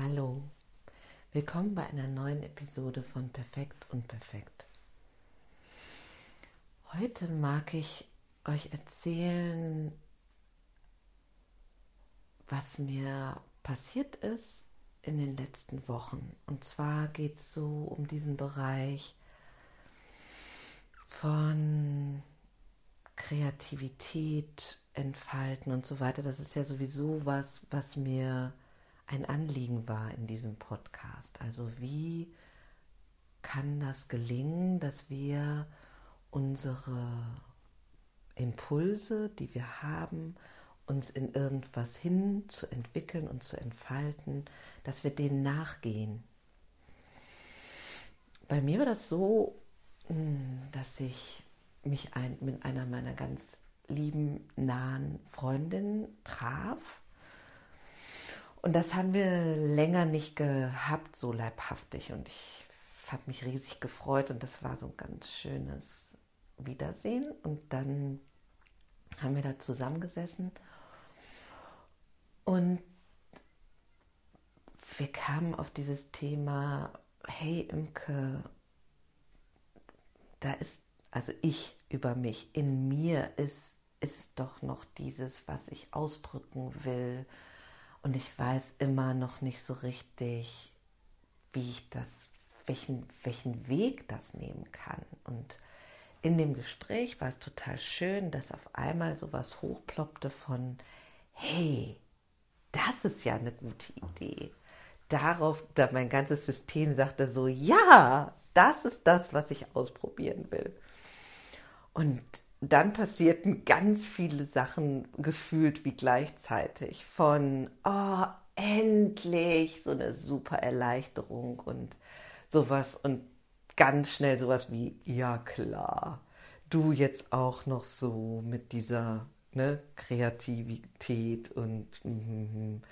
Hallo, willkommen bei einer neuen Episode von Perfekt und Perfekt. Heute mag ich euch erzählen, was mir passiert ist in den letzten Wochen. Und zwar geht es so um diesen Bereich von Kreativität, Entfalten und so weiter. Das ist ja sowieso was, was mir ein Anliegen war in diesem Podcast. Also wie kann das gelingen, dass wir unsere Impulse, die wir haben, uns in irgendwas hin zu entwickeln und zu entfalten, dass wir denen nachgehen. Bei mir war das so, hm, dass ich mich ein, mit einer meiner ganz lieben, nahen Freundinnen traf und das haben wir länger nicht gehabt, so leibhaftig. Und ich habe mich riesig gefreut und das war so ein ganz schönes Wiedersehen. Und dann haben wir da zusammengesessen und wir kamen auf dieses Thema, hey Imke, da ist, also ich über mich, in mir ist, ist doch noch dieses, was ich ausdrücken will, und ich weiß immer noch nicht so richtig, wie ich das, welchen, welchen Weg das nehmen kann. Und in dem Gespräch war es total schön, dass auf einmal sowas hochploppte von, hey, das ist ja eine gute Idee. Darauf, da mein ganzes System sagte so, ja, das ist das, was ich ausprobieren will. Und dann passierten ganz viele Sachen gefühlt wie gleichzeitig. Von, oh, endlich, so eine super Erleichterung und sowas und ganz schnell sowas wie, ja klar, du jetzt auch noch so mit dieser ne, Kreativität und mm,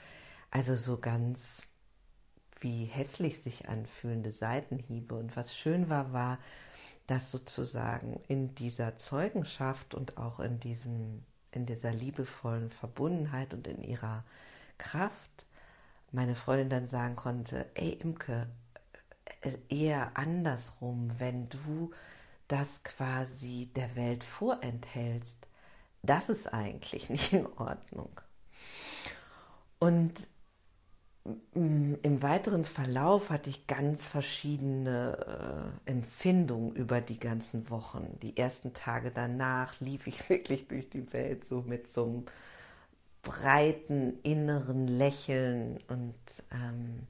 also so ganz wie hässlich sich anfühlende Seitenhiebe. Und was schön war, war, dass sozusagen in dieser Zeugenschaft und auch in diesem in dieser liebevollen Verbundenheit und in ihrer Kraft meine Freundin dann sagen konnte, ey Imke, äh, eher andersrum, wenn du das quasi der Welt vorenthältst, das ist eigentlich nicht in Ordnung. Und im weiteren Verlauf hatte ich ganz verschiedene äh, Empfindungen über die ganzen Wochen. Die ersten Tage danach lief ich wirklich durch die Welt so mit so einem breiten inneren Lächeln und ähm,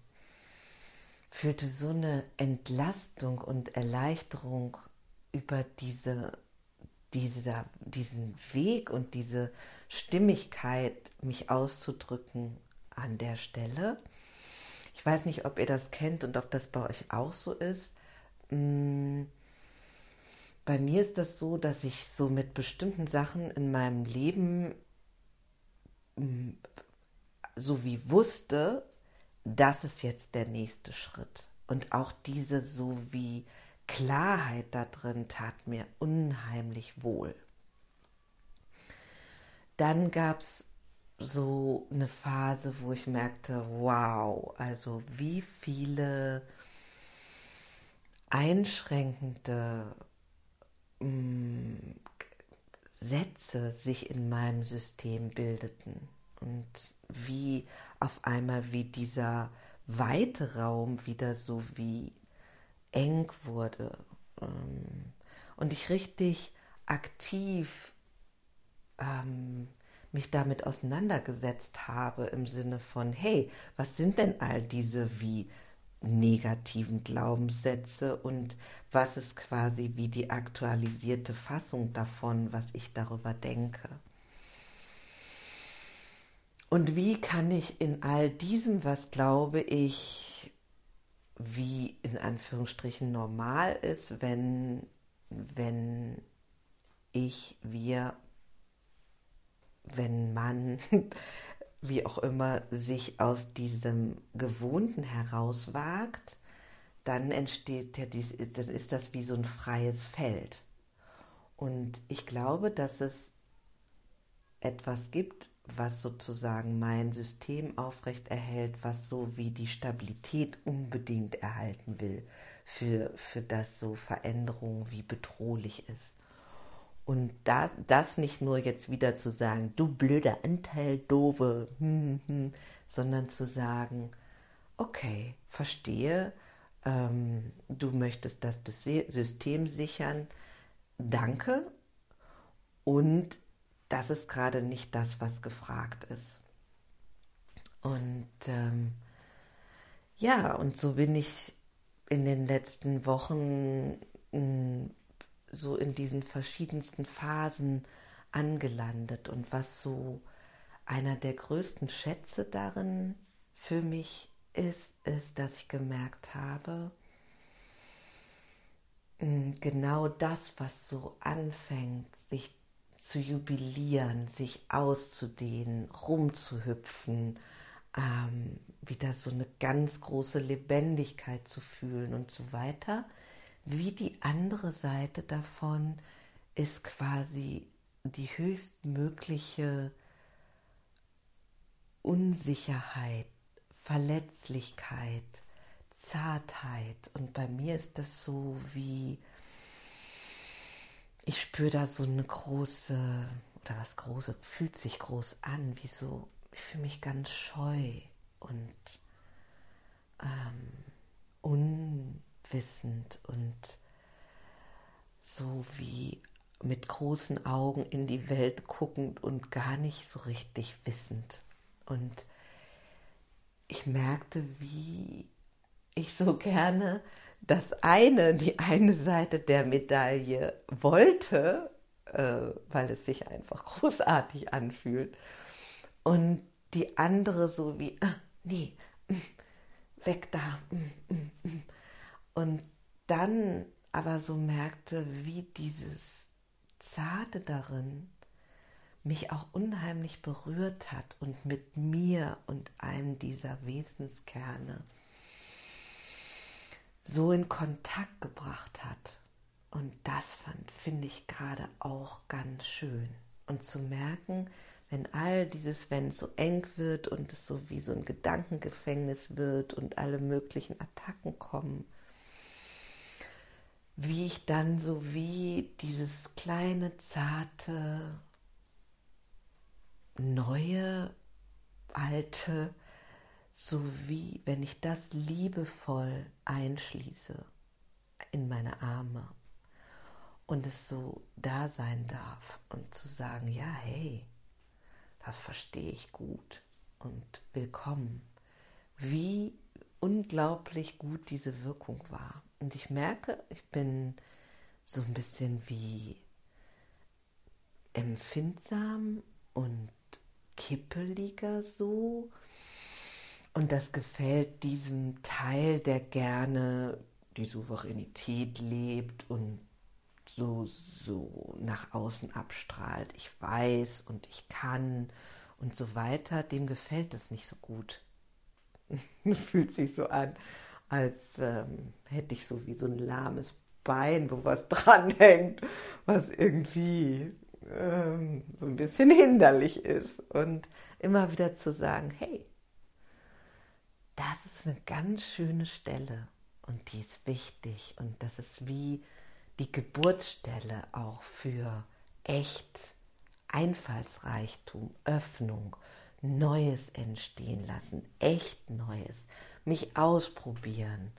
fühlte so eine Entlastung und Erleichterung über diese, dieser, diesen Weg und diese Stimmigkeit, mich auszudrücken an der Stelle. Ich weiß nicht, ob ihr das kennt und ob das bei euch auch so ist. Mm, bei mir ist das so, dass ich so mit bestimmten Sachen in meinem Leben mm, so wie wusste, das ist jetzt der nächste Schritt. Und auch diese so wie Klarheit da drin tat mir unheimlich wohl. Dann gab es so eine Phase, wo ich merkte, wow, also wie viele einschränkende mh, mm, Sätze sich in meinem System bildeten und wie auf einmal wie dieser weite Raum wieder so wie eng wurde ähm, und ich richtig aktiv ähm, mich damit auseinandergesetzt habe im Sinne von, hey, was sind denn all diese wie negativen Glaubenssätze und was ist quasi wie die aktualisierte Fassung davon, was ich darüber denke. Und wie kann ich in all diesem, was glaube ich, wie in Anführungsstrichen normal ist, wenn, wenn ich, wir wenn man, wie auch immer, sich aus diesem Gewohnten herauswagt, dann entsteht ja dies, dann ist das wie so ein freies Feld. Und ich glaube, dass es etwas gibt, was sozusagen mein System aufrecht erhält, was so wie die Stabilität unbedingt erhalten will, für, für das so Veränderung wie bedrohlich ist. Und das, das nicht nur jetzt wieder zu sagen, du blöder Anteil, doofe, hm, hm, hm, sondern zu sagen, okay, verstehe, ähm, du möchtest das System sichern, danke. Und das ist gerade nicht das, was gefragt ist. Und ähm, ja, und so bin ich in den letzten Wochen so in diesen verschiedensten Phasen angelandet. Und was so einer der größten Schätze darin für mich ist, ist, dass ich gemerkt habe, hm, genau das, was so anfängt, sich zu jubilieren, sich auszudehnen, rumzuhüpfen, ähm, wieder so eine ganz große Lebendigkeit zu fühlen und so weiter. Wie die andere Seite davon ist quasi die höchstmögliche Unsicherheit, Verletzlichkeit, Zartheit. Und bei mir ist das so wie ich spüre da so eine große, oder was große, fühlt sich groß an, wie so, ich fühle mich ganz scheu und ähm, unwissend und so wie mit großen Augen in die Welt guckend und gar nicht so richtig wissend. Und ich merkte, wie ich so gerne das eine, die eine Seite der Medaille wollte, äh, weil es sich einfach großartig anfühlt. Und die andere so wie, ah, nee, mm, weg da. Mm, mm, Und dann aber so merkte, wie dieses Zarte darin mich auch unheimlich berührt hat und mit mir und einem dieser Wesenskerne so in Kontakt gebracht hat. Und das fand, finde ich gerade auch ganz schön. Und zu merken, wenn all dieses, wenn es so eng wird und es so wie so ein Gedankengefängnis wird und alle möglichen Attacken kommen, wie ich dann so wie dieses kleine, zarte, neue, alte, so wie wenn ich das liebevoll einschließe in meine Arme und es so da sein darf und zu sagen, ja, hey, das verstehe ich gut und willkommen, wie unglaublich gut diese Wirkung war. Und ich merke, ich bin so ein bisschen wie empfindsam und kippeliger so und das gefällt diesem Teil, der gerne die Souveränität lebt und so, so nach außen abstrahlt. Ich weiß und ich kann und so weiter. Dem gefällt es nicht so gut. Fühlt sich so an, als ähm, hätte ich so wie so ein lahmes Bein, wo was dranhängt, was irgendwie ähm, so ein bisschen hinderlich ist. Und immer wieder zu sagen, hey, das ist eine ganz schöne Stelle und die ist wichtig und das ist wie die Geburtsstelle auch für echt Einfallsreichtum, Öffnung, Neues entstehen lassen, echt Neues, mich ausprobieren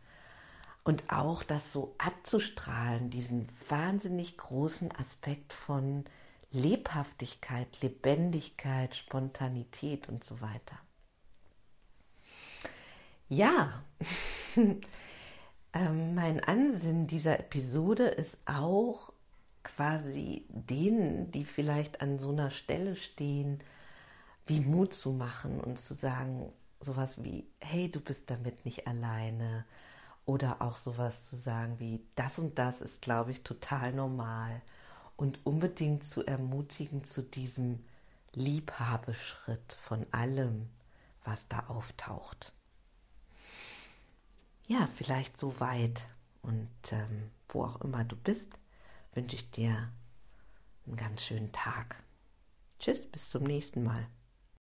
und auch das so abzustrahlen, diesen wahnsinnig großen Aspekt von Lebhaftigkeit, Lebendigkeit, Spontanität und so weiter. Ja, ähm, mein Ansinnen dieser Episode ist auch quasi denen, die vielleicht an so einer Stelle stehen, wie Mut zu machen und zu sagen, sowas wie, hey, du bist damit nicht alleine. Oder auch sowas zu sagen wie, das und das ist, glaube ich, total normal. Und unbedingt zu ermutigen zu diesem Liebhabeschritt von allem, was da auftaucht ja, vielleicht so weit. Und ähm, wo auch immer du bist, wünsche ich dir einen ganz schönen Tag. Tschüss, bis zum nächsten Mal.